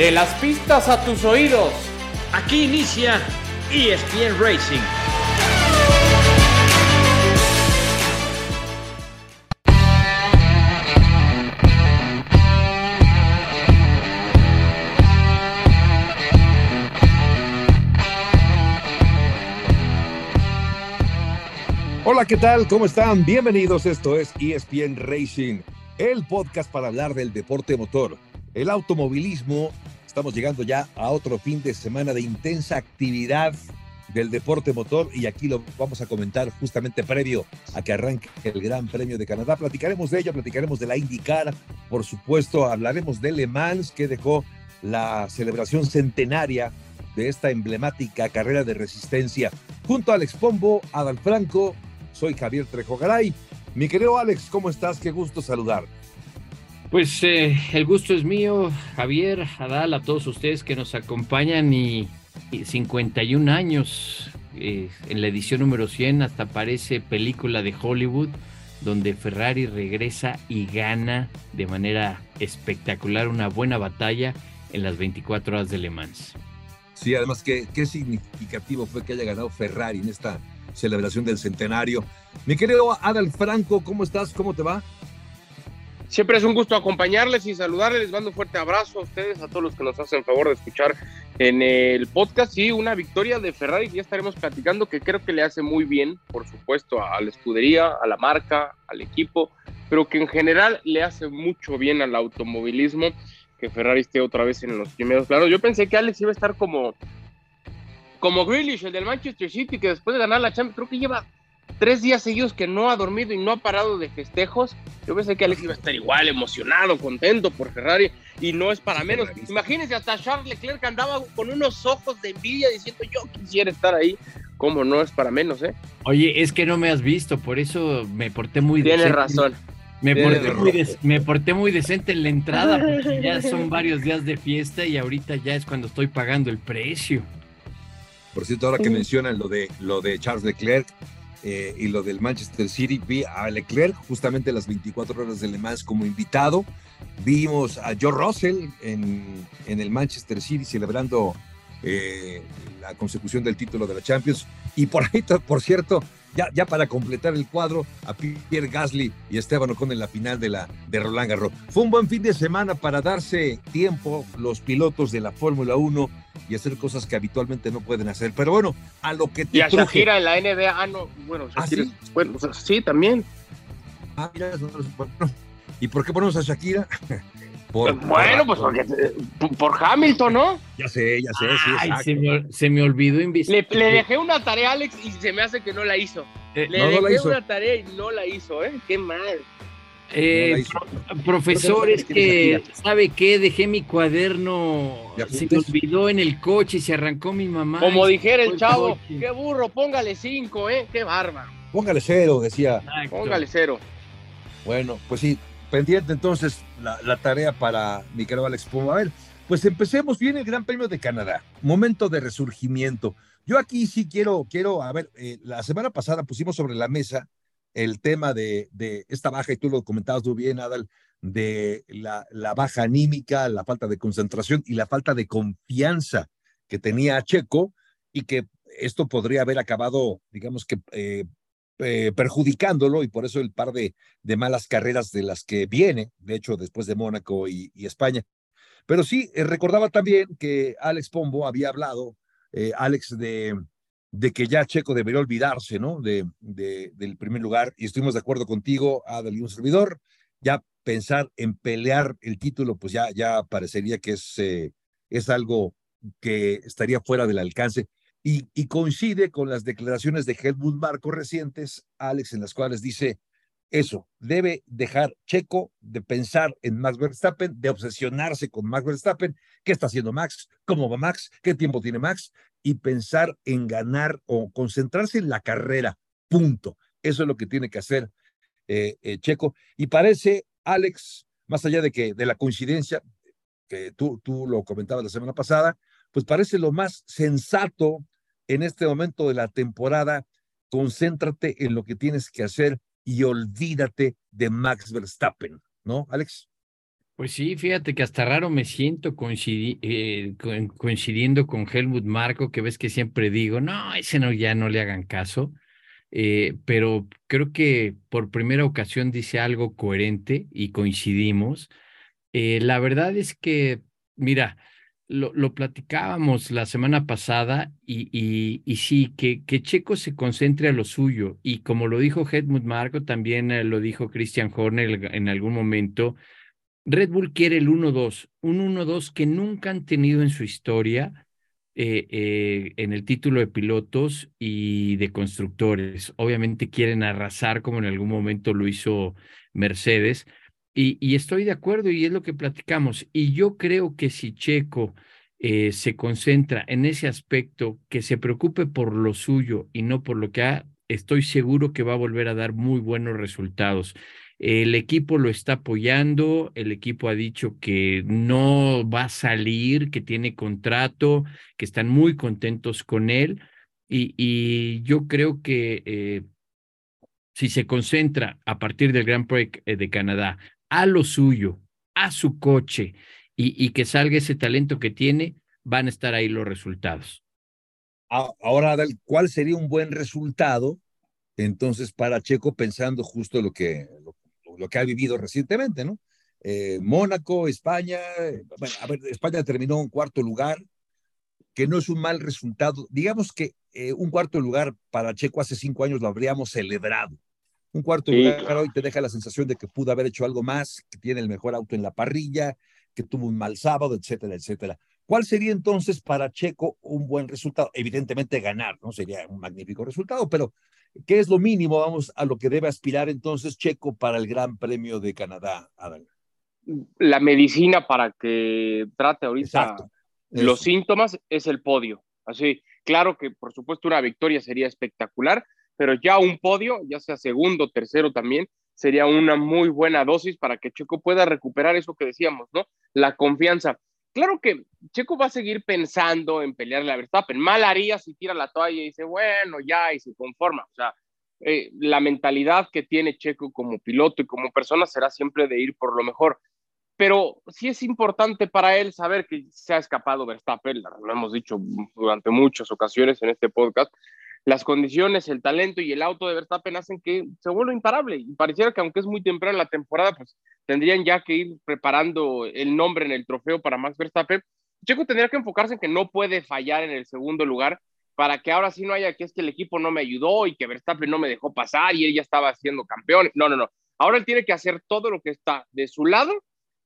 De las pistas a tus oídos. Aquí inicia ESPN Racing. Hola, ¿qué tal? ¿Cómo están? Bienvenidos. Esto es ESPN Racing, el podcast para hablar del deporte motor, el automovilismo. Estamos llegando ya a otro fin de semana de intensa actividad del deporte motor y aquí lo vamos a comentar justamente previo a que arranque el Gran Premio de Canadá. Platicaremos de ello, platicaremos de la IndyCar, por supuesto, hablaremos de Le Mans que dejó la celebración centenaria de esta emblemática carrera de resistencia. Junto a Alex Pombo, Adal Franco, soy Javier Trejo Garay. Mi querido Alex, ¿cómo estás? Qué gusto saludar. Pues eh, el gusto es mío, Javier, Adal, a todos ustedes que nos acompañan y, 51 años eh, en la edición número 100 hasta parece película de Hollywood donde Ferrari regresa y gana de manera espectacular una buena batalla en las 24 horas de Le Mans. Sí, además, qué, qué significativo fue que haya ganado Ferrari en esta celebración del centenario. Mi querido Adal Franco, ¿cómo estás? ¿Cómo te va? Siempre es un gusto acompañarles y saludarles. Les mando un fuerte abrazo a ustedes, a todos los que nos hacen favor de escuchar en el podcast. Sí, una victoria de Ferrari ya estaremos platicando, que creo que le hace muy bien, por supuesto, a la escudería, a la marca, al equipo, pero que en general le hace mucho bien al automovilismo que Ferrari esté otra vez en los primeros planos. Yo pensé que Alex iba a estar como como Grealish, el del Manchester City, que después de ganar la Champions, creo que lleva tres días seguidos que no ha dormido y no ha parado de festejos. Yo pensé que Alex iba a estar igual, emocionado, contento por Ferrari, y no es para menos. Imagínense, hasta Charles Leclerc andaba con unos ojos de envidia diciendo yo quisiera estar ahí. ¿Cómo no es para menos, eh? Oye, es que no me has visto, por eso me porté muy Tienes razón. Me porté, muy me porté, muy decente en la entrada porque ya son varios días de fiesta y ahorita ya es cuando estoy pagando el precio. Por cierto, ahora que mencionan lo de, lo de Charles Leclerc eh, y lo del Manchester City, vi a Leclerc justamente las 24 horas de Le Mans como invitado. Vimos a Joe Russell en, en el Manchester City celebrando eh, la consecución del título de la Champions. Y por ahí, por cierto, ya, ya para completar el cuadro, a Pierre Gasly y Esteban Ocon en la final de, la, de Roland Garros. Fue un buen fin de semana para darse tiempo los pilotos de la Fórmula 1 y hacer cosas que habitualmente no pueden hacer. Pero bueno, a lo que te Y a Shakira en la NBA, ah, no, bueno, ¿Ah, sí? bueno, sí, también. Ah, mira, bueno. ¿Y por qué ponemos a Shakira? Por, bueno, pues porque, por Hamilton, ¿no? Ya sé, ya sé, Ay, se, me, se me, olvidó le, le, dejé una tarea a Alex y se me hace que no la hizo. Eh, le dejé una tarea y no la hizo, ¿eh? Qué mal. Eh, profesor, es que, ¿sabe qué? Dejé mi cuaderno, se me olvidó en el coche y se arrancó mi mamá. Como dijera el chavo, qué burro, póngale cinco, ¿eh? Qué barba. Póngale cero, decía. Póngale cero. Bueno, pues sí, pendiente entonces la, tarea para mi querido Alex Puma. A ver, pues empecemos bien el Gran Premio de Canadá, momento de resurgimiento. Yo aquí sí quiero, quiero, a ver, eh, la semana pasada pusimos sobre la mesa el tema de, de, esta baja, y tú lo comentabas muy bien, Adal, de la, la, baja anímica, la falta de concentración y la falta de confianza que tenía Checo y que esto podría haber acabado, digamos que, eh, eh, perjudicándolo y por eso el par de, de, malas carreras de las que viene, de hecho, después de Mónaco y, España. Pero sí, eh, recordaba también que Alex Pombo había hablado, Alex, de, de que ya Checo debería olvidarse, ¿no? De, de, del primer lugar, y estuvimos de acuerdo contigo, Adel y un servidor, ya pensar en pelear el título, pues ya, ya parecería que es, es algo que estaría fuera del alcance. Y, coincide con las declaraciones de Helmut Marco recientes, Alex, en las cuales dice eso, debe dejar Checo de pensar en Max Verstappen, de obsesionarse con Max Verstappen, qué está haciendo Max, cómo va Max, qué tiempo tiene Max, y pensar en ganar o concentrarse en la carrera, punto. Eso es lo que tiene que hacer eh, eh, Checo. Y parece, Alex, más allá de que de la coincidencia, que tú, tú lo comentabas la semana pasada, pues parece lo más sensato en este momento de la temporada. Concéntrate en lo que tienes que hacer y olvídate de Max Verstappen, ¿no, Alex? Pues sí, fíjate que hasta raro me siento eh, coincidiendo con Helmut Marco, que ves que siempre digo, no, ese no, ya no le hagan caso, eh, pero creo que por primera ocasión dice algo coherente y coincidimos. Eh, la verdad es que, mira, lo, lo platicábamos la semana pasada y, y, sí, que, que, Checo se concentre a lo suyo y como lo dijo Helmut Marco, también lo dijo Christian Horner en algún momento, Red Bull quiere el 1-2, un 1-2 que nunca han tenido en su historia eh, eh, en el título de pilotos y de constructores. Obviamente quieren arrasar como en algún momento lo hizo Mercedes. Y, estoy de acuerdo y es lo que platicamos. Y yo creo que si Checo eh, se concentra en ese aspecto, que se preocupe por lo suyo y no por lo que ha, estoy seguro que va a volver a dar muy buenos resultados. El equipo lo está apoyando, el equipo ha dicho que no va a salir, que tiene contrato, que están muy contentos con él y, yo creo que eh, si se concentra a partir del Gran Prix eh, de Canadá a lo suyo, a su coche y, que salga ese talento que tiene, van a estar ahí los resultados. Ahora, ¿cuál sería un buen resultado entonces para Checo pensando justo lo que, que ha vivido recientemente, ¿no? Eh, Mónaco, España, bueno, a ver, España terminó en cuarto lugar, que no es un mal resultado. Digamos que eh, un cuarto lugar para Checo hace cinco años lo habríamos celebrado. Un cuarto lugar hoy te deja la sensación de que pudo haber hecho algo más, que tiene el mejor auto en la parrilla, que tuvo un mal sábado, etcétera, etcétera. ¿Cuál sería entonces para Checo un buen resultado? Evidentemente ganar, ¿no? Sería un magnífico resultado, pero ¿Qué es lo mínimo, vamos, a lo que debe aspirar entonces Checo para el Gran Premio de Canadá, Adán? La medicina para que trate ahorita los síntomas es el podio. Así, claro que por supuesto una victoria sería espectacular, pero ya un podio, ya sea segundo, tercero también, sería una muy buena dosis para que Checo pueda recuperar eso que decíamos, ¿no? La confianza. Claro que Checo va a seguir pensando en pelearle a Verstappen. Mal haría si tira la toalla y dice, bueno, ya, y se conforma. O sea, eh, la mentalidad que tiene Checo como piloto y como persona será siempre de ir por lo mejor. Pero sí es importante para él saber que se ha escapado Verstappen, lo hemos dicho durante muchas ocasiones en este podcast, las condiciones, el talento y el auto de Verstappen hacen que se vuelva imparable. Y pareciera que aunque es muy temprano la temporada, pues tendrían ya que ir preparando el nombre en el trofeo para Max Verstappen. Checo tendría que enfocarse en que no puede fallar en el segundo lugar para que ahora sí no haya que es que el equipo no me ayudó y que Verstappen no me dejó pasar y él ya estaba siendo campeón. No, no, no. Ahora él tiene que hacer todo lo que está de su lado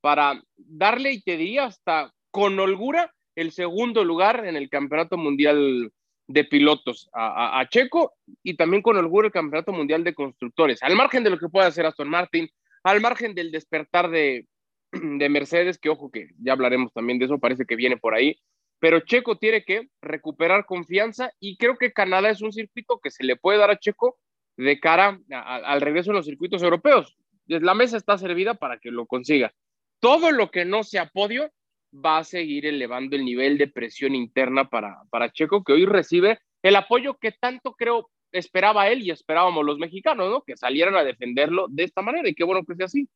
para darle, y te diría, hasta con holgura el segundo lugar en el Campeonato Mundial de pilotos a, Checo y también con orgullo el Campeonato Mundial de Constructores, al margen de lo que pueda hacer Aston Martin, al margen del despertar de, de Mercedes, que ojo que ya hablaremos también de eso, parece que viene por ahí, pero Checo tiene que recuperar confianza y creo que Canadá es un circuito que se le puede dar a Checo de cara al regreso en los circuitos europeos. La mesa está servida para que lo consiga. Todo lo que no sea podio va a seguir elevando el nivel de presión interna para, para Checo, que hoy recibe el apoyo que tanto creo esperaba él y esperábamos los mexicanos, ¿no? Que salieran a defenderlo de esta manera y qué bueno que sea así.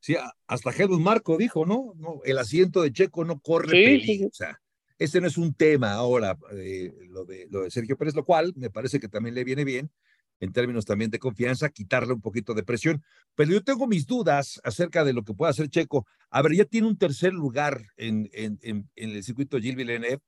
Sí, hasta Jesús Marco dijo, ¿no? no el asiento de Checo no corre peligro. O sea, este no es un tema ahora, eh, lo, de, lo de Sergio Pérez, lo cual me parece que también le viene bien, en términos también de confianza, quitarle un poquito de presión. Pero yo tengo mis dudas acerca de lo que pueda hacer Checo. A ver, ya tiene un tercer lugar en, en, en, el circuito Gilles Villeneuve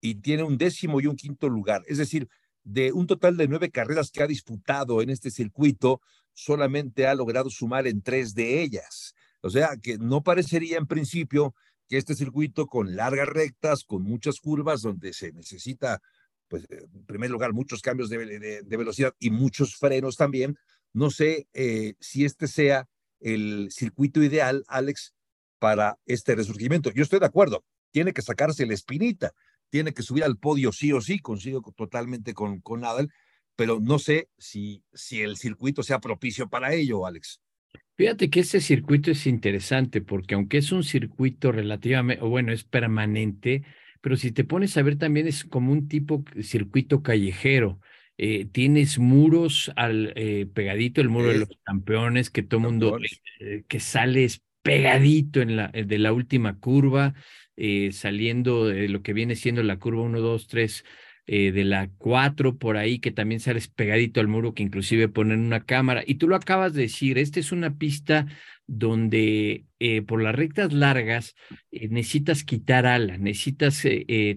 y tiene un décimo y un quinto lugar. Es decir, de un total de nueve carreras que ha disputado en este circuito, solamente ha logrado sumar en tres de ellas. O sea, que no parecería en principio que este circuito con largas rectas, con muchas curvas, donde se necesita pues en primer lugar, muchos cambios de, velocidad y muchos frenos también. No sé eh, si este sea el circuito ideal, Alex, para este resurgimiento. Yo estoy de acuerdo, tiene que sacarse la espinita, tiene que subir al podio sí o sí, consigo totalmente con, con Nadal, pero no sé si, si el circuito sea propicio para ello, Alex. Fíjate que este circuito es interesante porque aunque es un circuito relativamente, bueno, es permanente, pero si te pones a ver también es como un tipo circuito callejero. Eh, tienes muros al eh, pegadito, el muro de los campeones, que todo mundo eh, que sale pegadito en la, de la última curva, saliendo de lo que viene siendo la curva 1, 2, 3 de la 4 por ahí, que también sales pegadito al muro, que inclusive ponen una cámara. Y tú lo acabas de decir, esta es una pista donde eh, por las rectas largas eh, necesitas quitar ala, necesitas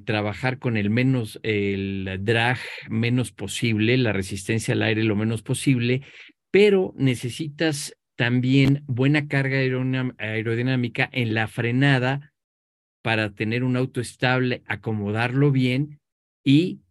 trabajar con el menos, el drag menos posible, la resistencia al aire lo menos posible, pero necesitas también buena carga aerodinámica en la frenada para tener un auto estable, acomodarlo bien y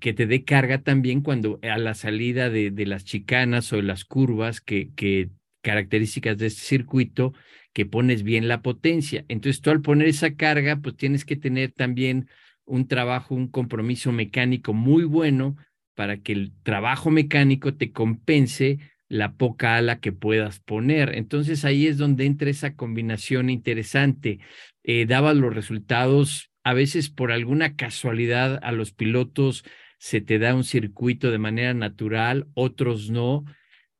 que te dé carga también cuando a la salida de, las chicanas o de las curvas, que, que características de este circuito, que pones bien la potencia. Entonces tú al poner esa carga, pues tienes que tener también un trabajo, un compromiso mecánico muy bueno para que el trabajo mecánico te compense la poca ala que puedas poner. Entonces ahí es donde entra esa combinación interesante. Eh, daba los resultados, a veces por alguna casualidad a los pilotos se te da un circuito de manera natural, otros no,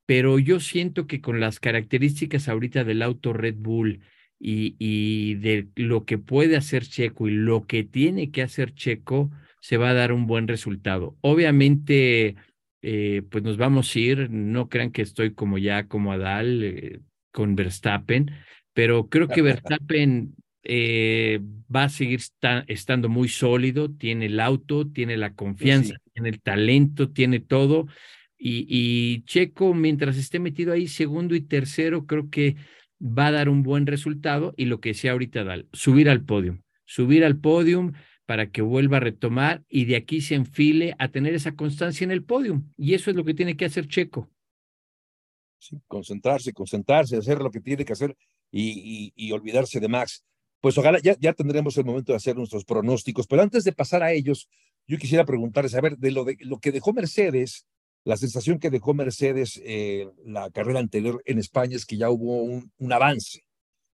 pero yo siento que con las características ahorita del auto Red Bull y, y de lo que puede hacer Checo y lo que tiene que hacer Checo, se va a dar un buen resultado. Obviamente, eh, pues nos vamos a ir, no crean que estoy como ya como Adal eh, con Verstappen, pero creo que Verstappen eh, va a seguir estando muy sólido, tiene el auto, tiene la confianza, tiene el talento, tiene todo. Y, y, Checo, mientras esté metido ahí, segundo y tercero, creo que va a dar un buen resultado. Y lo que sea ahorita, Dal, subir al podio, subir al podio, para que vuelva a retomar y de aquí se enfile a tener esa constancia en el podio. Y eso es lo que tiene que hacer Checo. Sí, concentrarse, concentrarse, hacer lo que tiene que hacer y, y, olvidarse de Max. Pues ojalá ya, ya tendremos el momento de hacer nuestros pronósticos, pero antes de pasar a ellos, yo quisiera preguntarles, a ver, de lo, de, lo que dejó Mercedes, la sensación que dejó Mercedes eh, la carrera anterior en España es que ya hubo un, avance.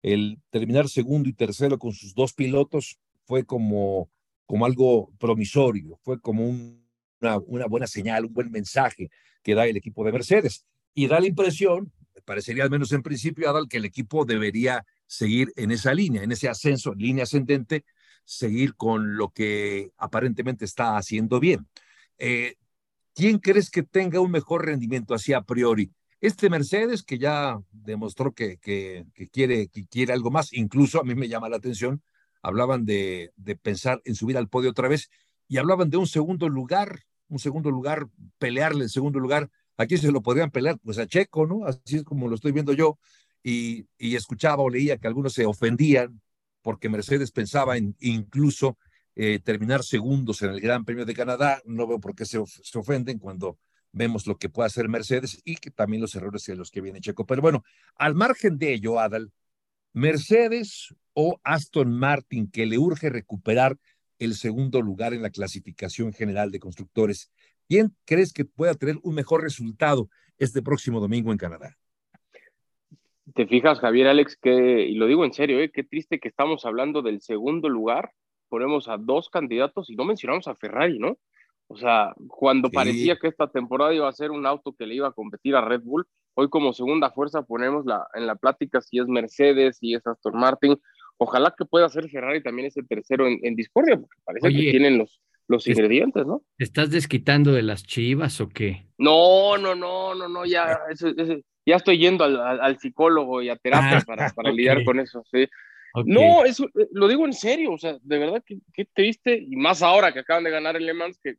El terminar segundo y tercero con sus dos pilotos fue como como algo promisorio, fue como una, una buena señal, un buen mensaje que da el equipo de Mercedes. Y da la impresión, parecería al menos en principio, Adal, que el equipo debería seguir en esa línea, en ese ascenso, línea ascendente, seguir con lo que aparentemente está haciendo bien. Eh, ¿Quién crees que tenga un mejor rendimiento así a priori? Este Mercedes que ya demostró que, que, quiere, que quiere algo más, incluso a mí me llama la atención hablaban de, de pensar en subir al podio otra vez y hablaban de un segundo lugar, un segundo lugar, pelearle el segundo lugar. Aquí se lo podrían pelear, pues a Checo, ¿no? Así es como lo estoy viendo yo. Y, escuchaba o leía que algunos se ofendían porque Mercedes pensaba en incluso eh, terminar segundos en el Gran Premio de Canadá. No veo por qué se, se, ofenden cuando vemos lo que puede hacer Mercedes y que también los errores de los que viene Checo. Pero bueno, al margen de ello, Adal, Mercedes o Aston Martin, que le urge recuperar el segundo lugar en la clasificación general de constructores. ¿Quién crees que pueda tener un mejor resultado este próximo domingo en Canadá? Te fijas, Javier Alex, que, y lo digo en serio, ¿eh? qué triste que estamos hablando del segundo lugar, ponemos a dos candidatos y no mencionamos a Ferrari, ¿no? O sea, cuando sí. parecía que esta temporada iba a ser un auto que le iba a competir a Red Bull, hoy como segunda fuerza ponemos la, en la plática si es Mercedes, si es Aston Martin, ojalá que pueda ser Ferrari también ese tercero en, en discordia, porque parece Oye, que tienen los, los ingredientes, ¿no? ¿Te estás desquitando de las chivas o qué? No, no, no, no, no, ya, ese, ese, ya estoy yendo al, al, psicólogo y a terapia ah, para, para okay. lidiar con eso, sí. Okay. No, eso eh, lo digo en serio, o sea, de verdad que, que triste, y más ahora que acaban de ganar el Le Mans, que,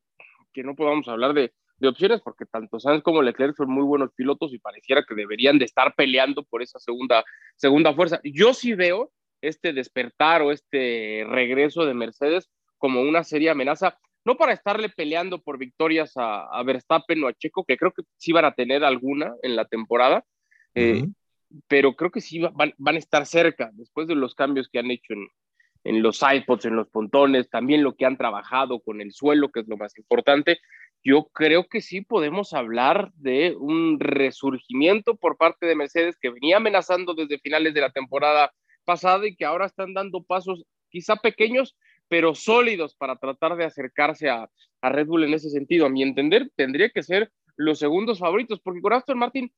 que no podamos hablar de, de opciones, porque tanto Sainz como Leclerc son muy buenos pilotos y pareciera que deberían de estar peleando por esa segunda, segunda fuerza. Yo sí veo este despertar o este regreso de Mercedes como una seria amenaza, no para estarle peleando por victorias a, a Verstappen o a Checo, que creo que sí van a tener alguna en la temporada, uh -huh. eh, pero creo que sí van, van, a estar cerca después de los cambios que han hecho en, en los iPods, en los pontones, también lo que han trabajado con el suelo, que es lo más importante. Yo creo que sí podemos hablar de un resurgimiento por parte de Mercedes que venía amenazando desde finales de la temporada pasada y que ahora están dando pasos quizá pequeños, pero sólidos para tratar de acercarse a, a, Red Bull en ese sentido. A mi entender, tendría que ser los segundos favoritos, porque con Aston Martin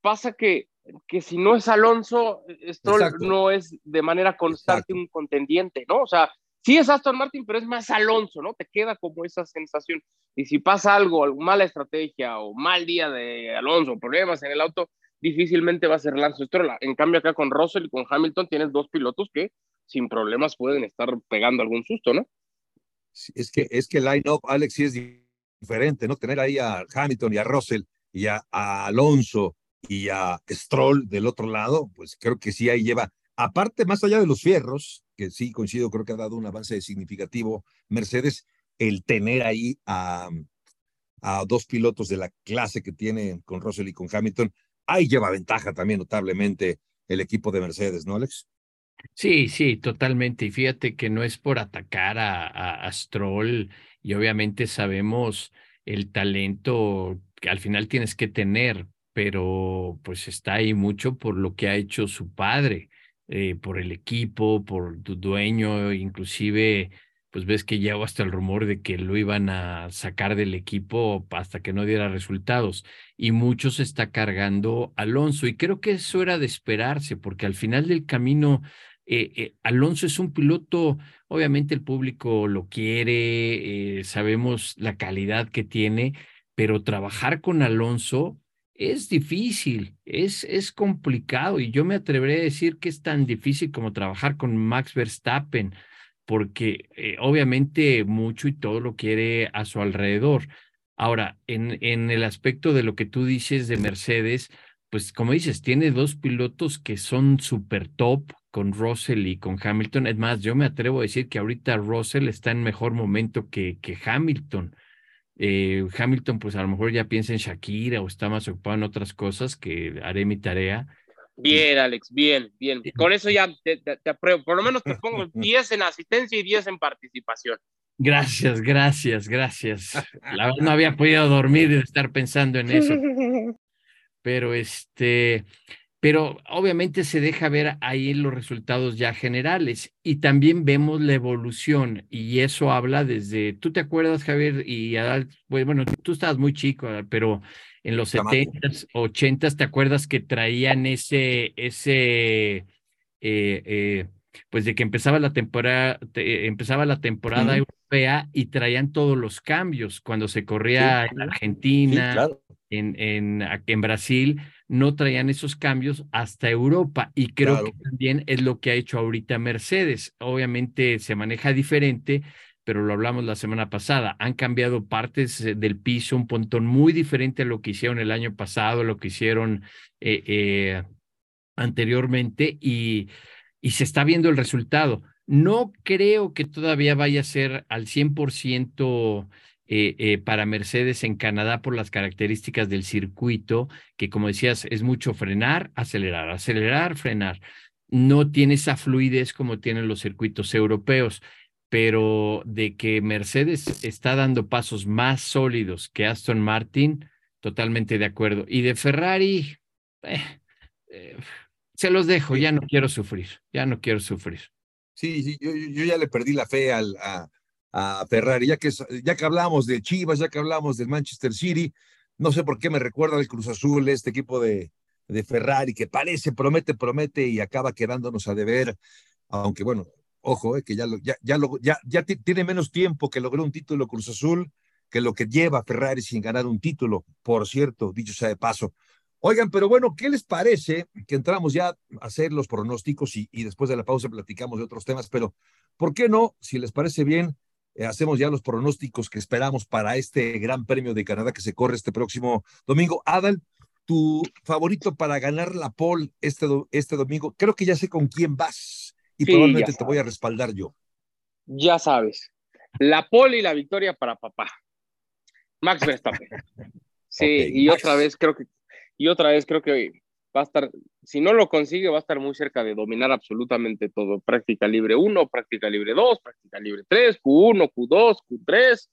pasa que que si no es Alonso, Stroll no es de manera constante un contendiente, ¿no? O sea, sí es Aston Martin, pero es más Alonso, ¿no? Te queda como esa sensación. Y si pasa algo, alguna mala estrategia o mal día de Alonso, problemas en el auto, difícilmente va a ser Lance Stroll. En cambio, acá con Russell y con Hamilton tienes dos pilotos que sin problemas pueden estar pegando algún susto, ¿no? es que, es que el line-up, Alex, sí es diferente, ¿no? Tener ahí a Hamilton y a Russell y a, Alonso y a Stroll del otro lado, pues creo que sí ahí lleva, aparte, más allá de los fierros, que sí coincido, creo que ha dado un avance significativo Mercedes, el tener ahí a, dos pilotos de la clase que tiene con Russell y con Hamilton, ahí lleva ventaja también notablemente el equipo de Mercedes, ¿no, Alex? Sí, sí, totalmente. Y fíjate que no es por atacar a, a, Stroll y obviamente sabemos el talento que al final tienes que tener, pero pues está ahí mucho por lo que ha hecho su padre, eh, por el equipo, por tu dueño, inclusive pues ves que llegó hasta el rumor de que lo iban a sacar del equipo hasta que no diera resultados. Y mucho se está cargando Alonso. Y creo que eso era de esperarse, porque al final del camino eh, eh, Alonso es un piloto, obviamente el público lo quiere, eh, sabemos la calidad que tiene, pero trabajar con Alonso es difícil, es, es complicado y yo me atreveré a decir que es tan difícil como trabajar con Max Verstappen, porque obviamente mucho y todo lo quiere a su alrededor. Ahora, en, en el aspecto de lo que tú dices de Mercedes, pues como dices, tiene dos pilotos que son súper top, con Russell y con Hamilton. Es más, yo me atrevo a decir que ahorita Russell está en mejor momento que, que Hamilton. Eh, Hamilton, pues a lo mejor ya piensa en Shakira o está más ocupado en otras cosas que haré mi tarea. Bien, Alex, bien, bien. Con eso ya te, te, apruebo. Por lo menos te pongo 10 en asistencia y 10 en participación. Gracias, gracias, gracias. La verdad no había podido dormir y estar pensando en eso. Pero este, pero obviamente se deja ver ahí los resultados ya generales y también vemos la evolución y eso habla desde, tú te acuerdas Javier y pues, bueno, tú estabas muy chico, pero en los 70s, 80s, ¿te acuerdas que traían ese, ese, eh, eh, pues de que empezaba la temporada, empezaba la temporada europea y traían todos los cambios cuando se corría en Argentina, en, en, en Brasil, no traían esos cambios hasta Europa y creo que también es lo que ha hecho ahorita Mercedes. Obviamente se maneja diferente, pero lo hablamos la semana pasada. Han cambiado partes eh, del piso, un pontón muy diferente a lo que hicieron el año pasado, lo que hicieron eh, eh, anteriormente y, y se está viendo el resultado. No creo que todavía vaya a ser al 100% eh, eh, para Mercedes en Canadá por las características del circuito, que como decías, es mucho frenar, acelerar, acelerar, frenar. No tiene esa fluidez como tienen los circuitos europeos, pero de que Mercedes está dando pasos más sólidos que Aston Martin, totalmente de acuerdo. Y de Ferrari, eh, se los dejo, ya no quiero sufrir, ya no quiero sufrir. Sí, sí, yo, ya le perdí la fe al, a, a Ferrari, ya que, ya que hablamos de Chivas, ya que hablamos del Manchester City, no sé por qué me recuerda el Cruz Azul, este equipo de, de Ferrari que parece, promete, promete y acaba quedándonos a deber, aunque bueno, ojo, eh, que ya, lo, ya, ya, lo, ya, tiene menos tiempo que logró un título Cruz Azul que lo que lleva Ferrari sin ganar un título, por cierto, dicho sea de paso. Oigan, pero bueno, ¿qué les parece que entramos ya a hacer los pronósticos y, y después de la pausa platicamos de otros temas? Pero, ¿por qué no, si les parece bien, hacemos ya los pronósticos que esperamos para este Gran Premio de Canadá que se corre este próximo domingo. Adal, tu favorito para ganar la pole este, este domingo, creo que ya sé con quién vas y probablemente te voy a respaldar yo. Ya sabes, la pole y la victoria para papá. Max Verstappen. Sí, y otra vez creo que y otra vez creo que va a estar, si no lo consigue, va a estar muy cerca de dominar absolutamente todo. Práctica libre 1, práctica libre 2, práctica libre 3, Q1, Q2, Q3,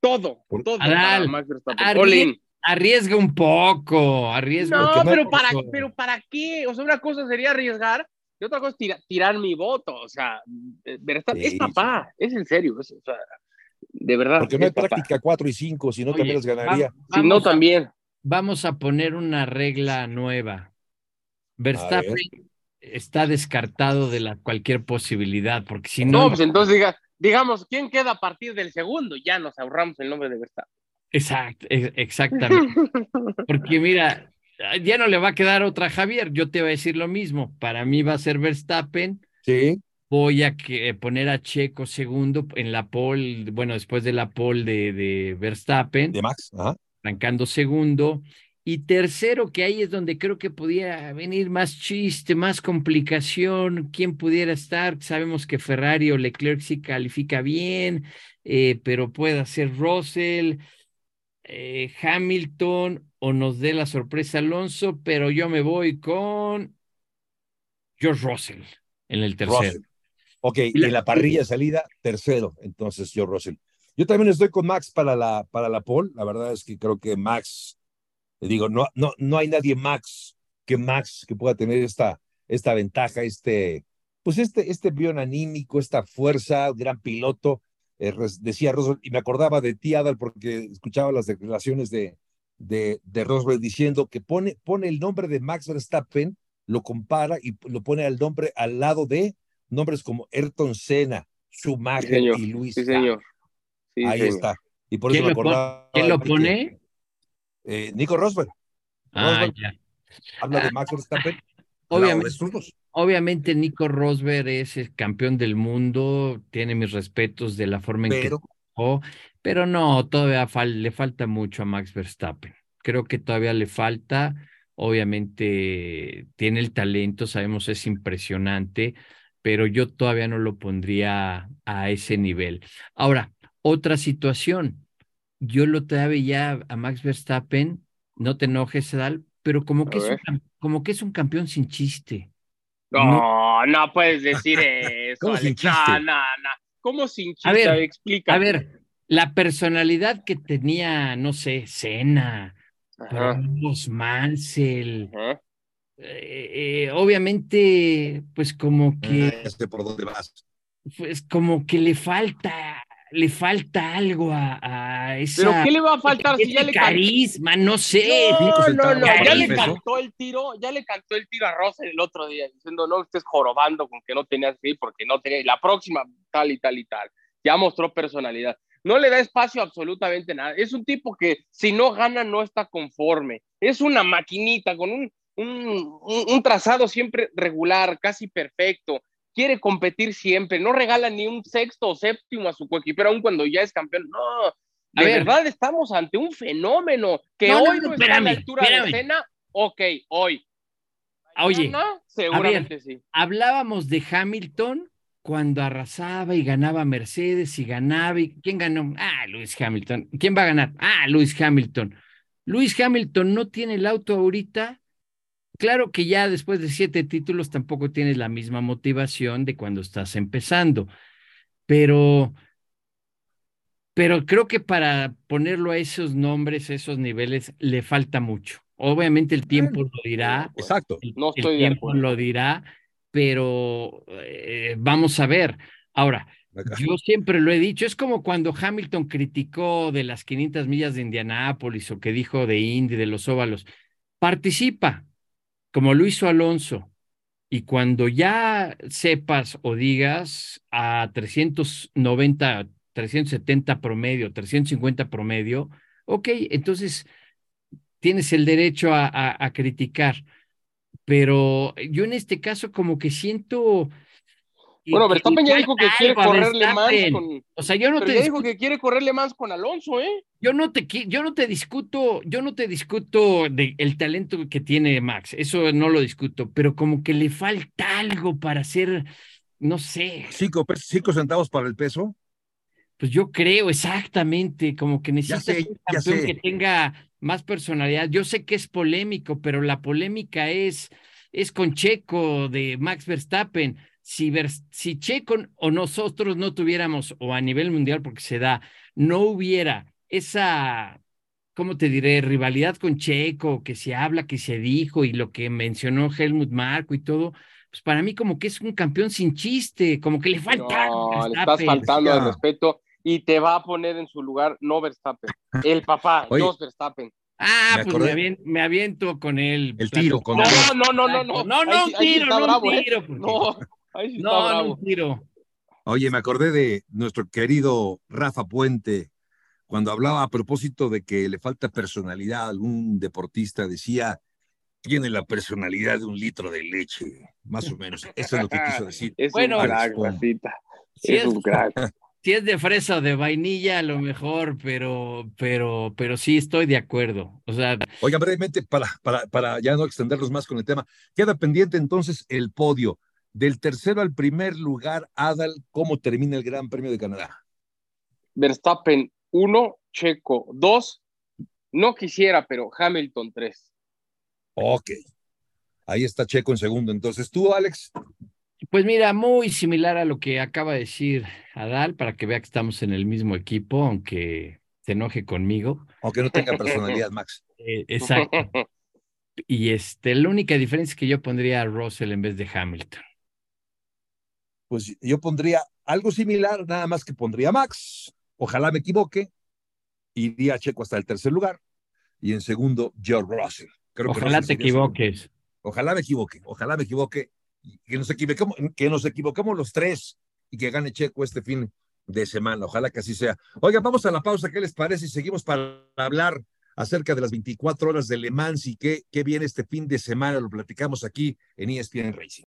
todo. todo arriesga un poco, arriesga. No, pero, para, pero ¿para qué? O sea, una cosa sería arriesgar y otra cosa es tirar mi voto. O sea, es papá, es en serio. o sea, de verdad. Porque no hay práctica 4 y 5, si no también los ganaría. si no, también. Vamos a poner una regla nueva Verstappen está descartado de la, cualquier posibilidad, porque si no... No, pues entonces diga, digamos, ¿quién queda a partir del segundo? Ya nos ahorramos el nombre de Verstappen. Exacto, e, exactamente. Porque mira, ya no le va a quedar otra Javier, yo te voy a decir lo mismo, para mí va a ser Verstappen. Sí. Voy a que, poner a Checo segundo en la pole, bueno, después de la pole de, de Verstappen. De Max, ajá. Arrancando segundo. Y tercero, que ahí es donde creo que podía venir más chiste, más complicación, quién pudiera estar. Sabemos que Ferrari o Leclerc sí califica bien, eh, pero puede ser Russell, eh, Hamilton o nos dé la sorpresa Alonso, pero yo me voy con George Russell en el tercero. Russell. Ok, y en la parrilla de salida, tercero, entonces George Russell. Yo también estoy con Max para la, para la pole. La verdad es que creo que Max digo, no, no, no hay nadie más que Max que pueda tener esta, esta ventaja, este, pues este, este bion anímico, esta fuerza, gran piloto. Eh, decía Roswell, y me acordaba de ti, Adal, porque escuchaba las declaraciones de, de, de Roswell diciendo que pone, pone el nombre de Max Verstappen, lo compara y lo pone al nombre al lado de nombres como Ayrton Senna, Schumacher y Luis. Sí, señor. Ahí está. Y por eso me acordaba. ¿Quién lo pone? Eh, Nico Rosberg. Ah, ya. Habla de Max Verstappen. Obviamente, obviamente Nico Rosberg es el campeón del mundo, tiene mis respetos de la forma en que jugó, pero no, todavía le falta mucho a Max Verstappen. Creo que todavía le falta, obviamente tiene el talento, sabemos es impresionante, pero yo todavía no lo pondría a ese nivel. Ahora, otra situación, yo lo todavía ya a Max Verstappen, no te enojes, Edal, pero como que, es un, como que es un campeón sin chiste. No, no, puedes decir eso. ¿Cómo sin chiste? No, no, no. ¿Cómo sin chiste? A ver, Explica. A ver, la personalidad que tenía, no sé, Cena, Carlos Mansell, eh, eh, obviamente, pues como que. este por dónde vas. Pues como que le falta le falta algo a, a esa. ¿Pero qué le va a faltar si ya le carisma? No sé. No, no, no. Ya le cantó el tiro, ya le cantó el tiro a Rosa el otro día, diciendo no estés jorobando con que no tenías que ir porque no tenía. La próxima, tal y tal y tal. Ya mostró personalidad. No le da espacio absolutamente nada. Es un tipo que si no gana no está conforme. Es una maquinita con un, un, un trazado siempre regular, casi perfecto quiere competir siempre, no regala ni un sexto o séptimo a su coequipero, aún cuando ya es campeón. No, de verdad estamos ante un fenómeno que hoy no, está a la altura de escena. Ok, hoy. Oye, seguramente sí. Hablábamos de Hamilton cuando arrasaba y ganaba Mercedes y ganaba. Y, ¿Quién ganó? Ah, Luis Hamilton. ¿Quién va a ganar? Ah, Luis Hamilton. Luis Hamilton no tiene el auto ahorita Claro que ya después de siete títulos tampoco tienes la misma motivación de cuando estás empezando, pero, pero creo que para ponerlo a esos nombres, a esos niveles, le falta mucho. Obviamente el tiempo lo dirá. Exacto. El, no estoy tiempo lo dirá, pero eh, vamos a ver. Ahora, yo siempre lo he dicho, es como cuando Hamilton criticó de las 500 millas de Indianápolis o que dijo de Indy, de los óvalos. Participa, como lo hizo Alonso, y cuando ya sepas o digas a 390, 370 promedio, 350 promedio, ok, entonces tienes el derecho a, a criticar. Pero yo en este caso como que siento bueno, Verstappen ya dijo que quiere correrle más con. O sea, yo no te. dijo que quiere correrle más con Alonso, ¿eh? Yo no te, yo no te discuto, yo no te discuto de el talento que tiene Max, eso no lo discuto, pero como que le falta algo para hacer, no sé. Cinco, cinco centavos para el peso. Pues yo creo exactamente, como que necesita un campeón que tenga más personalidad. Yo sé que es polémico, pero la polémica es, es con Checo de Max Verstappen si, si Checo o nosotros no tuviéramos, o a nivel mundial, porque se da, no hubiera esa, ¿cómo te diré?, rivalidad con Checo, que se habla, que se dijo, y lo que mencionó Helmut Marco y todo, pues para mí como que es un campeón sin chiste, como que le falta. No, le estás faltando al respeto y te va a poner en su lugar no Verstappen, el papá, no Verstappen. Ah, Me pues acordé. me, avien- me aviento con él. El tiro con No, no, no, no, no. No, no, Ahí un tiro, no bravo, un ¿eh? tiro. porque- No, ahí sí está no, no, bravo. tiro. Oye, me acordé de nuestro querido Rafa Puente, cuando hablaba a propósito de que le falta personalidad a algún deportista, decía, tiene la personalidad de un litro de leche, más o menos. Eso es lo que quiso decir. Es Bueno, un crack. Rafita. Es, un crack. si es de fresa o de vainilla, a lo mejor, pero, pero, pero sí estoy de acuerdo. O sea, Oiga, brevemente, para, para, para ya no extenderlos más con el tema, queda pendiente entonces el podio. Del tercero al primer lugar, Adal, ¿cómo termina el Gran Premio de Canadá? Verstappen 1, Checo 2. No quisiera, pero Hamilton 3. Ok. Ahí está Checo en segundo. Entonces, tú, Alex, Pues mira, muy similar a lo que acaba de decir Adal, para que vea que estamos en el mismo equipo, aunque se enoje conmigo. aunque no tenga personalidad, Max. Eh, exacto. Y este, la única diferencia es que yo pondría a Russell en vez de Hamilton. Pues yo pondría algo similar, nada más que pondría Max. Ojalá me equivoque. Iría a Checo hasta el tercer lugar. Y en segundo, George Russell. Creo que Ojalá Russell te segundo. equivoques. Ojalá me equivoque, ojalá me equivoque. Que nos equivoquemos, que nos equivoquemos los tres y que gane Checo este fin de semana. Ojalá que así sea. Oigan, vamos a la pausa. ¿Qué les parece? Y seguimos para hablar acerca de las 24 horas de Le Mans y qué, qué viene este fin de semana. Lo platicamos aquí en ESPN Racing.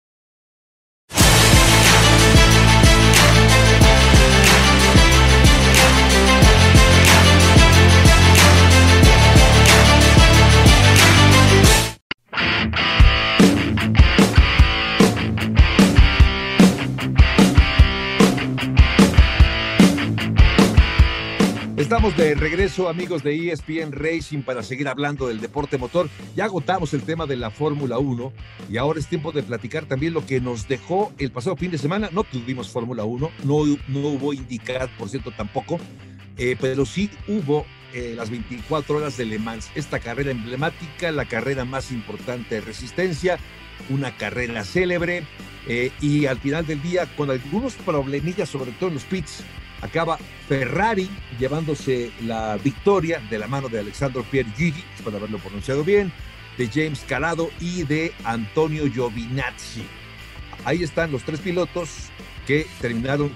Estamos de regreso, amigos de ESPN Racing, para seguir hablando del deporte motor. Ya agotamos el tema de la Fórmula 1 y ahora es tiempo de platicar también lo que nos dejó el pasado fin de semana. No tuvimos Fórmula 1, no, no hubo indicar, por cierto, tampoco, eh, pero sí hubo eh, las 24 horas de Le Mans, esta carrera emblemática, la carrera más importante de resistencia, una carrera célebre eh, y al final del día con algunos problemillas, sobre todo en los pits, acaba Ferrari llevándose la victoria de la mano de Alexandro Pierguidi, espero haberlo pronunciado bien, de James Calado y de Antonio Giovinazzi. Ahí están los tres pilotos que terminaron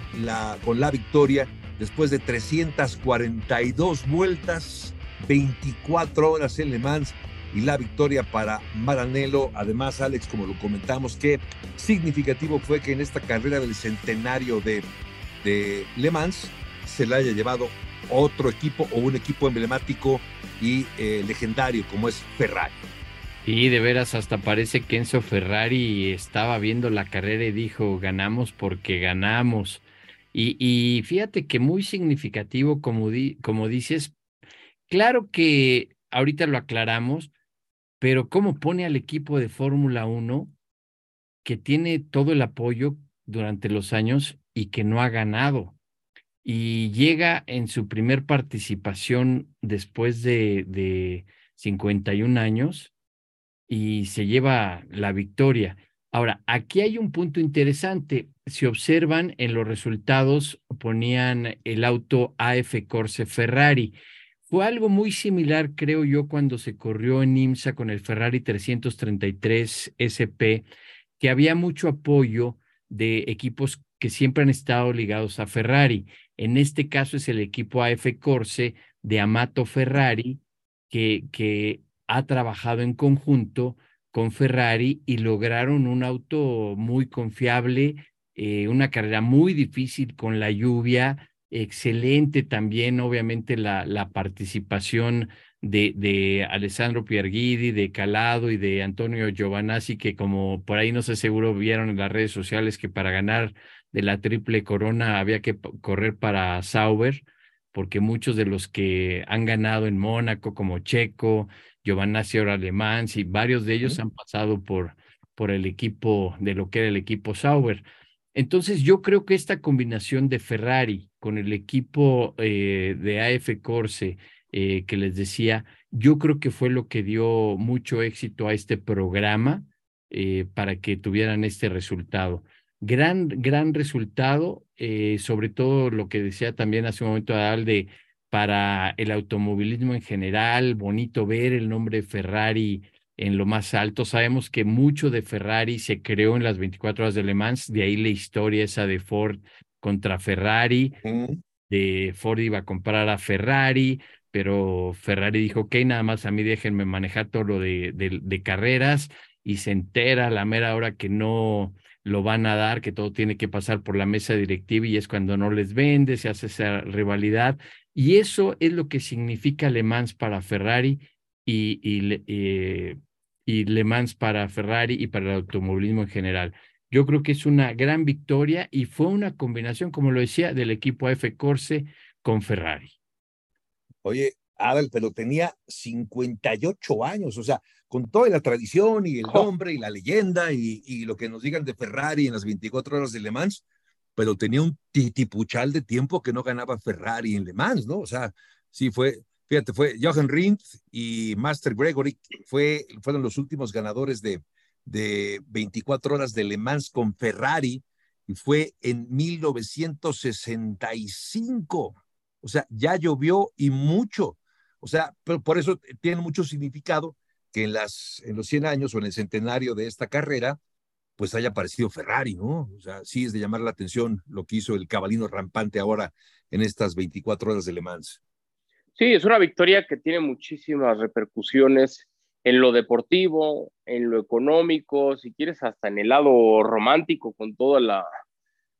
con la victoria después de 342 vueltas, 24 horas en Le Mans y la victoria para Maranello. Además, Alex, como lo comentamos, qué significativo fue que en esta carrera del centenario de de Le Mans se la haya llevado otro equipo o un equipo emblemático y eh, legendario como es Ferrari. Y de veras, hasta parece que Enzo Ferrari estaba viendo la carrera y dijo, ganamos porque ganamos. Y, fíjate que muy significativo, como, como dices, claro que ahorita lo aclaramos, pero cómo pone al equipo de Fórmula 1 que tiene todo el apoyo durante los años y que no ha ganado. Y llega en su primer participación después de, de 51 años y se lleva la victoria. Ahora, aquí hay un punto interesante. Si observan en los resultados, ponían el auto AF Corse Ferrari. Fue algo muy similar, creo yo, cuando se corrió en IMSA con el Ferrari 333 SP, que había mucho apoyo de equipos que siempre han estado ligados a Ferrari. En este caso es el equipo AF Corse de Amato Ferrari, que, que ha trabajado en conjunto con Ferrari y lograron un auto muy confiable, eh, una carrera muy difícil con la lluvia, excelente también, obviamente, la, la participación de, de Alessandro Pierguidi, de Calado y de Antonio Giovanazzi, que como por ahí no sé seguro vieron en las redes sociales que para ganar de la triple corona había que correr para Sauber, porque muchos de los que han ganado en Mónaco, como Checo, Giovanazzi ahora Alemán, y varios de ellos han pasado por, por el equipo de lo que era el equipo Sauber. Entonces yo creo que esta combinación de Ferrari con el equipo eh, de AF Corse eh, que les decía, yo creo que fue lo que dio mucho éxito a este programa eh, para que tuvieran este resultado. Gran, gran resultado, eh, sobre todo lo que decía también hace un momento Adal de para el automovilismo en general, bonito ver el nombre Ferrari en lo más alto. Sabemos que mucho de Ferrari se creó en las 24 horas de Le Mans, de ahí la historia esa de Ford contra Ferrari, de Ford iba a comprar a Ferrari, pero Ferrari dijo, ok, nada más a mí déjenme manejar todo lo de, de carreras y se entera a la mera hora que no lo van a dar, que todo tiene que pasar por la mesa directiva y es cuando no les vende, se hace esa rivalidad. Y eso es lo que significa Le Mans para Ferrari y, y, eh, Le Mans para Ferrari y para el automovilismo en general. Yo creo que es una gran victoria y fue una combinación, como lo decía, del equipo F Corse con Ferrari. Oye, Adel, pero tenía 58 años, o sea, con toda la tradición y el nombre y la leyenda y, y, lo que nos digan de Ferrari en las 24 horas de Le Mans, pero tenía un titipuchal de tiempo que no ganaba Ferrari en Le Mans, ¿no? O sea, sí fue, fíjate, fue Jochen Rindt y Master Gregory, fue, fueron los últimos ganadores de, de 24 horas de Le Mans con Ferrari y fue en 1965. O sea, ya llovió y mucho. O sea, pero por eso tiene mucho significado que en, los 100 años o en el centenario de esta carrera, pues haya aparecido Ferrari, ¿no? O sea, sí es de llamar la atención lo que hizo el cabalino rampante ahora en estas 24 horas de Le Mans. Sí, es una victoria que tiene muchísimas repercusiones en lo deportivo, en lo económico, si quieres, hasta en el lado romántico, con toda la,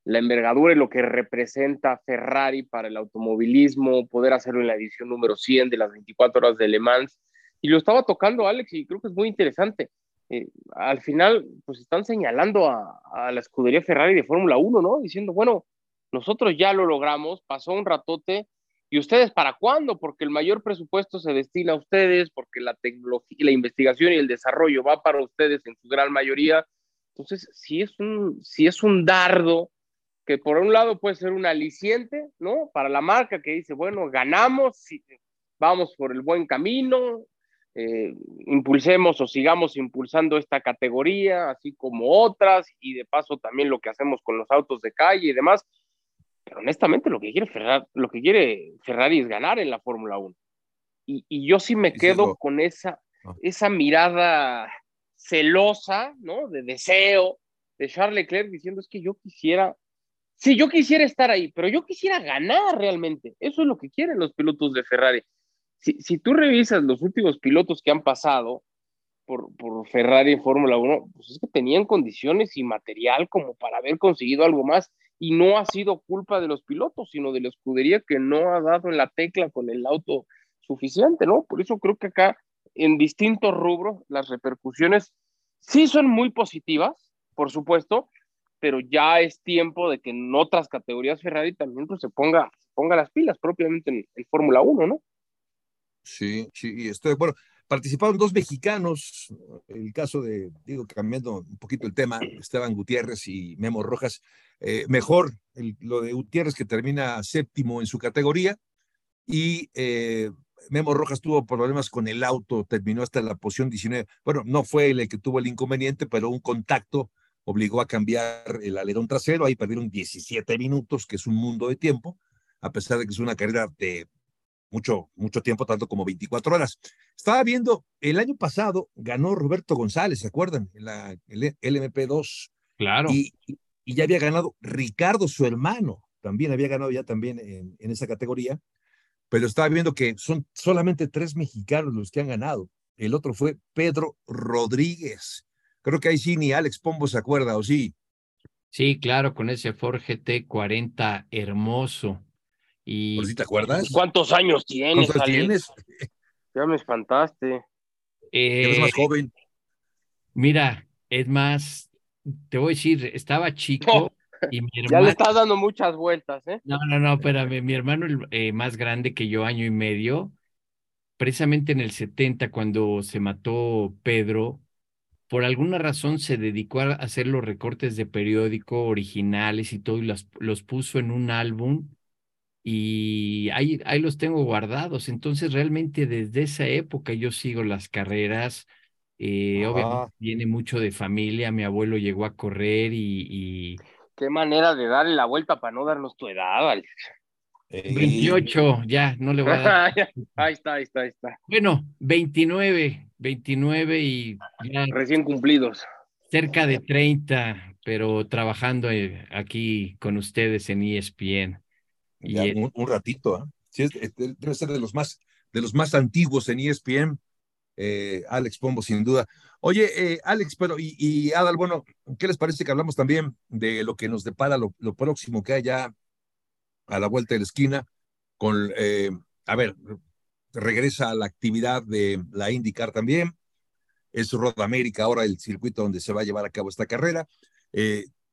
la envergadura y lo que representa Ferrari para el automovilismo, poder hacerlo en la edición número 100 de las 24 horas de Le Mans. Y lo estaba tocando Alex y creo que es muy interesante. Eh, al final, pues están señalando a, a la escudería Ferrari de Fórmula 1, ¿no? Diciendo, bueno, nosotros ya lo logramos, pasó un ratote, ¿y ustedes para cuándo? Porque el mayor presupuesto se destina a ustedes, porque la tecnología, la investigación y el desarrollo va para ustedes en su gran mayoría. Entonces, si es un, si es un dardo que por un lado puede ser un aliciente, ¿no? Para la marca que dice, bueno, ganamos, vamos por el buen camino, eh, impulsemos o sigamos impulsando esta categoría, así como otras, y de paso también lo que hacemos con los autos de calle y demás. Pero honestamente lo que quiere Ferrari, lo que quiere Ferrari es ganar en la Fórmula 1. Y, y, yo sí me quedo con esa, ah. esa mirada celosa, ¿no? De deseo de Charles Leclerc diciendo es que yo quisiera Sí, yo quisiera estar ahí, pero yo quisiera ganar realmente. Eso es lo que quieren los pilotos de Ferrari. Si, si tú revisas los últimos pilotos que han pasado por, por Ferrari en Fórmula 1, pues es que tenían condiciones y material como para haber conseguido algo más. Y no ha sido culpa de los pilotos, sino de la escudería que no ha dado en la tecla con el auto suficiente, ¿no? Por eso creo que acá, en distintos rubros, las repercusiones sí son muy positivas, por supuesto, pero ya es tiempo de que en otras categorías Ferrari también pues, se ponga, ponga las pilas propiamente en, el Fórmula 1, ¿no? Sí, sí, estoy, bueno, participaron dos mexicanos, el caso de, digo, cambiando un poquito el tema, Esteban Gutiérrez y Memo Rojas, eh, mejor lo de Gutiérrez que termina séptimo en su categoría y eh, Memo Rojas tuvo problemas con el auto, terminó hasta la posición 19, bueno, no fue el que tuvo el inconveniente, pero un contacto obligó a cambiar el alerón trasero, ahí perdieron 17 minutos, que es un mundo de tiempo, a pesar de que es una carrera de mucho, mucho tiempo, tanto como 24 horas. Estaba viendo, el año pasado ganó Roberto González, ¿se acuerdan? En la el LMP2. Claro. Y, y, ya había ganado Ricardo, su hermano, también había ganado ya también en, en esa categoría, pero estaba viendo que son solamente tres mexicanos los que han ganado. El otro fue Pedro Rodríguez Creo que ahí sí ni Alex Pombo se acuerda, ¿o sí? Sí, claro, con ese Ford GT 40 hermoso. Y... ¿Por si te acuerdas? ¿Cuántos años tienes? ¿Cuántos tienes? Ya me espantaste. Eh, Eres más joven. Mira, es más, te voy a decir, estaba chico. Y mi hermano... Ya le estás dando muchas vueltas, ¿eh? No, no, no, espérame. Mi hermano eh, más grande que yo, año y medio, precisamente en el 70, cuando se mató Pedro, por alguna razón se dedicó a hacer los recortes de periódico originales y todo, y los, los puso en un álbum y ahí, ahí los tengo guardados. Entonces, realmente desde esa época yo sigo las carreras. Eh, obviamente viene mucho de familia, mi abuelo llegó a correr y, y... Qué manera de darle la vuelta para no darnos tu edad, Alex. 28, ya, no le voy a dar. ahí está, ahí está, ahí está. Bueno, 29, 29 y ya Recién cumplidos. cerca de 30, pero trabajando eh, aquí con ustedes en ESPN. Y, Ya, eh, un, un ratito, ¿ah? Sí, es- debe ser de los más, de los más antiguos en ESPN, eh, Alex Pombo, sin duda. Oye, eh, Alex, pero y, y Adal, bueno, ¿qué les parece que hablamos también de lo que nos depara lo, lo próximo que haya a la vuelta de la esquina? Con, eh, a ver, regresa a la actividad de la IndyCar también. Es Road América ahora el circuito donde se va a llevar a cabo esta carrera.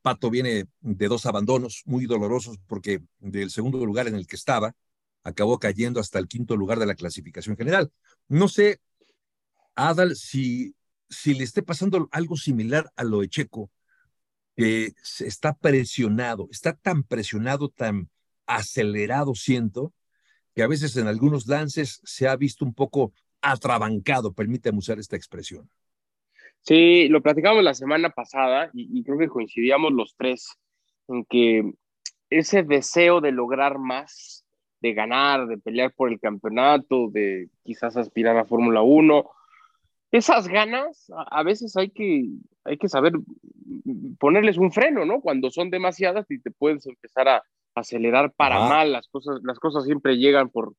Pato viene de dos abandonos muy dolorosos porque del segundo lugar en el que estaba acabó cayendo hasta el quinto lugar de la clasificación general. No sé, Adal, si, si le esté pasando algo similar a lo de Checo, que está presionado, está tan presionado, tan acelerado, siento, que a veces en algunos lances se ha visto un poco atrabancado, permítame usar esta expresión. Sí, lo platicamos la semana pasada y, y creo que coincidíamos los tres en que ese deseo de lograr más, de ganar, de pelear por el campeonato, de quizás aspirar a Fórmula 1, esas ganas a, veces hay que, hay que saber ponerles un freno, ¿no? Cuando son demasiadas y te puedes empezar a acelerar para Ah. mal, las cosas, las cosas siempre llegan por,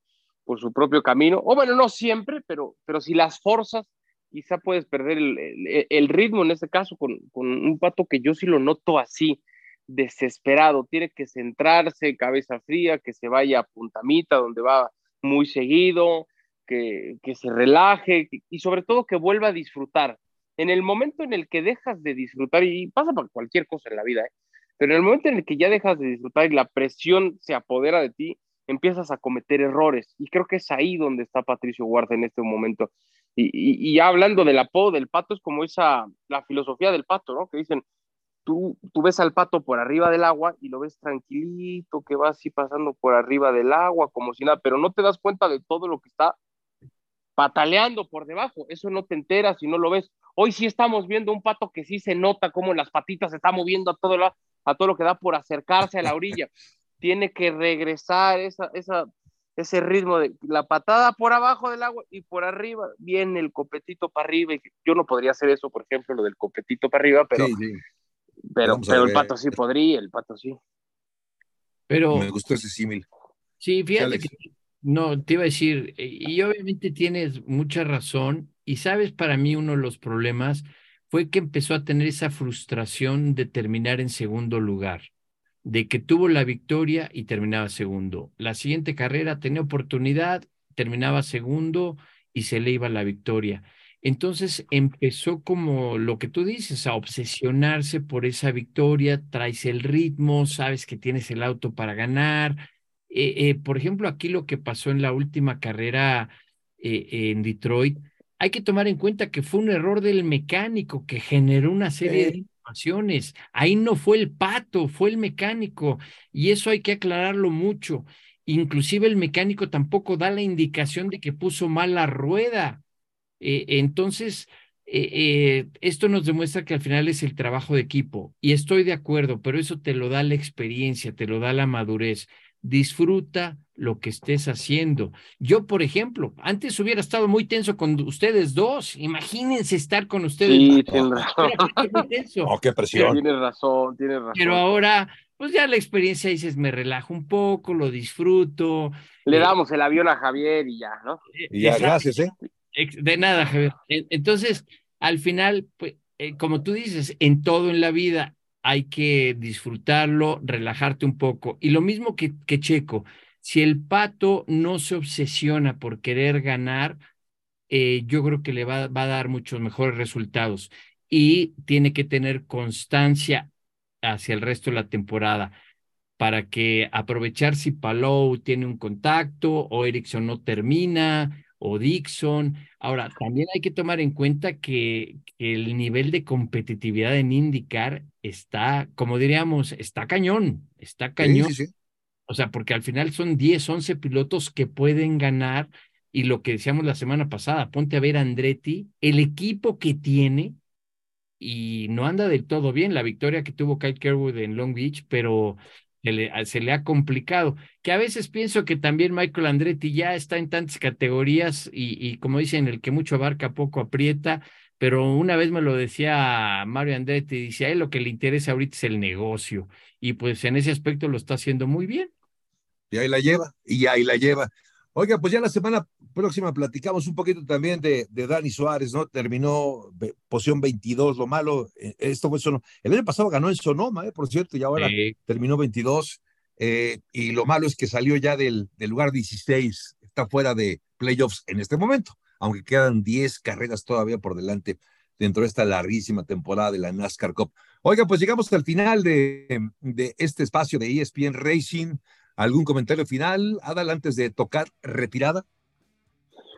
por su propio camino, o bueno, no siempre, pero, pero si las forzas, quizá puedes perder el, el- el ritmo en este caso con, con un pato que yo sí lo noto así, desesperado, tiene que centrarse, cabeza fría, que se vaya a puntamita, donde va muy seguido, que, que se relaje y sobre todo que vuelva a disfrutar. En el momento en el que dejas de disfrutar, y pasa por cualquier cosa en la vida, ¿eh? pero en el momento en el que ya dejas de disfrutar y la presión se apodera de ti, empiezas a cometer errores. Y creo que es ahí donde está Patricio Huerta en este momento. Y, y, hablando del apodo del pato, es como esa, la filosofía del pato, ¿no? Que dicen, tú, tú ves al pato por arriba del agua y lo ves tranquilito, que va así pasando por arriba del agua, como si nada, pero no te das cuenta de todo lo que está pataleando por debajo. Eso no te enteras y no lo ves. Hoy sí estamos viendo un pato que sí se nota cómo las patitas se está moviendo a todo, la, a todo lo que da por acercarse a la orilla. Tiene que regresar esa, esa, ese ritmo de la patada por abajo del agua y por arriba viene el copetito para arriba. Yo no podría hacer eso, por ejemplo, lo del copetito para arriba, pero, sí, sí. pero, pero el pato sí podría, el pato sí. pero Me gustó ese símil. sí, fíjate que no, te iba a decir, eh, y obviamente tienes mucha razón, y sabes, para mí uno de los problemas fue que empezó a tener esa frustración de terminar en segundo lugar, de que tuvo la victoria y terminaba segundo. La siguiente carrera tenía oportunidad, terminaba segundo y se le iba la victoria. Entonces empezó como lo que tú dices, a obsesionarse por esa victoria, traes el ritmo, sabes que tienes el auto para ganar. Eh, eh, por ejemplo, aquí lo que pasó en la última carrera eh, en Detroit, hay que tomar en cuenta que fue un error del mecánico que generó una serie de Ahí no fue el pato, fue el mecánico. Y eso hay que aclararlo mucho. Inclusive el mecánico tampoco da la indicación de que puso mal la rueda. Eh, entonces, eh, eh, esto nos demuestra que al final es el trabajo de equipo. Y estoy de acuerdo, pero eso te lo da la experiencia, te lo da la madurez. Disfruta lo que estés haciendo. Yo, por ejemplo, antes hubiera estado muy tenso con ustedes dos. Imagínense estar con ustedes. Sí, tienes razón. Oh, qué presión. Tienes razón, tienes razón. Pero ahora, pues ya la experiencia dices, me relajo un poco, lo disfruto. Le Eh, damos el avión a Javier y ya, ¿no? Y ya, Exacto. gracias, ¿eh? De nada, Javier. Entonces, al final, pues, eh, como tú dices, en todo en la vida hay que disfrutarlo, relajarte un poco. Y lo mismo que, Checo, si el pato no se obsesiona por querer ganar, eh, yo creo que le va, va a dar muchos mejores resultados. Y tiene que tener constancia hacia el resto de la temporada para que aprovechar si Palou tiene un contacto o Erickson no termina o Dixon. Ahora, también hay que tomar en cuenta que, que el nivel de competitividad en IndyCar está, como diríamos, está cañón, está Sí, cañón. sí, sí. O sea, porque al final son 10, 11 pilotos que pueden ganar y lo que decíamos la semana pasada, ponte a ver a Andretti, el equipo que tiene y no anda del todo bien la victoria que tuvo Kyle Kerwood en Long Beach, pero se le, ha complicado. Que a veces pienso que también Michael Andretti ya está en tantas categorías y, y como dicen, el que mucho abarca poco aprieta, pero una vez me lo decía Mario Andretti, dice, a él lo que le interesa ahorita es el negocio y pues en ese aspecto lo está haciendo muy bien. Y ahí la lleva, y ahí la lleva. Oiga, pues ya la semana próxima platicamos un poquito también de, de Dani Suárez, ¿no? Terminó posición 22, lo malo, eh, esto fue Sonoma. El año pasado ganó en Sonoma, ¿eh? por cierto, y ahora terminó 22. Eh, y lo malo es que salió ya del, del, lugar 16, está fuera de playoffs en este momento, aunque quedan 10 carreras todavía por delante dentro de esta larguísima temporada de la NASCAR Cup. Oiga, pues llegamos el final de, de este espacio de ESPN Racing. ¿Algún comentario final, Adal, antes de tocar retirada?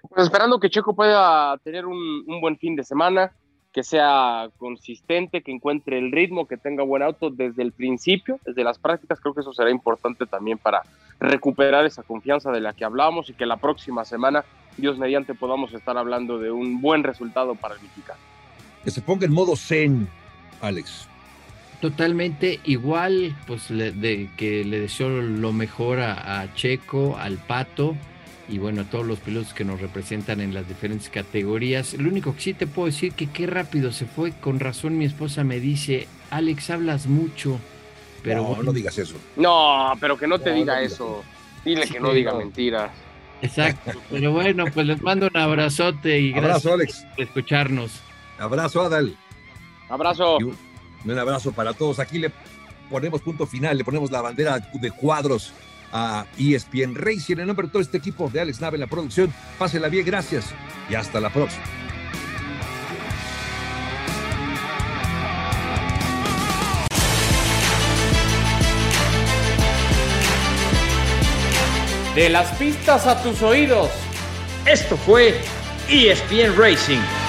Pues esperando que Checo pueda tener un, buen fin de semana, que sea consistente, que encuentre el ritmo, que tenga buen auto desde el principio, desde las prácticas. Creo que eso será importante también para recuperar esa confianza de la que hablamos y que la próxima semana, Dios mediante, podamos estar hablando de un buen resultado para el mexicano. Que se ponga en modo zen, Alex. Totalmente igual, pues de que le deseo lo mejor a, Checo, al Pato y bueno, a todos los pilotos que nos representan en las diferentes categorías. Lo único que sí te puedo decir que qué rápido se fue. Con razón mi esposa me dice, Alex, hablas mucho. Pero no, no digas eso. No, pero que no te diga eso. Dile que no diga mentiras. Exacto. Pero bueno, pues les mando un abrazote y gracias Alex. por escucharnos. Abrazo, Adal. Abrazo. Un abrazo para todos. Aquí le ponemos punto final, le ponemos la bandera de cuadros a ESPN Racing. En nombre de todo este equipo de Alex Nave en la producción, pásela bien, gracias y hasta la próxima. De las pistas a tus oídos. Esto fue ESPN Racing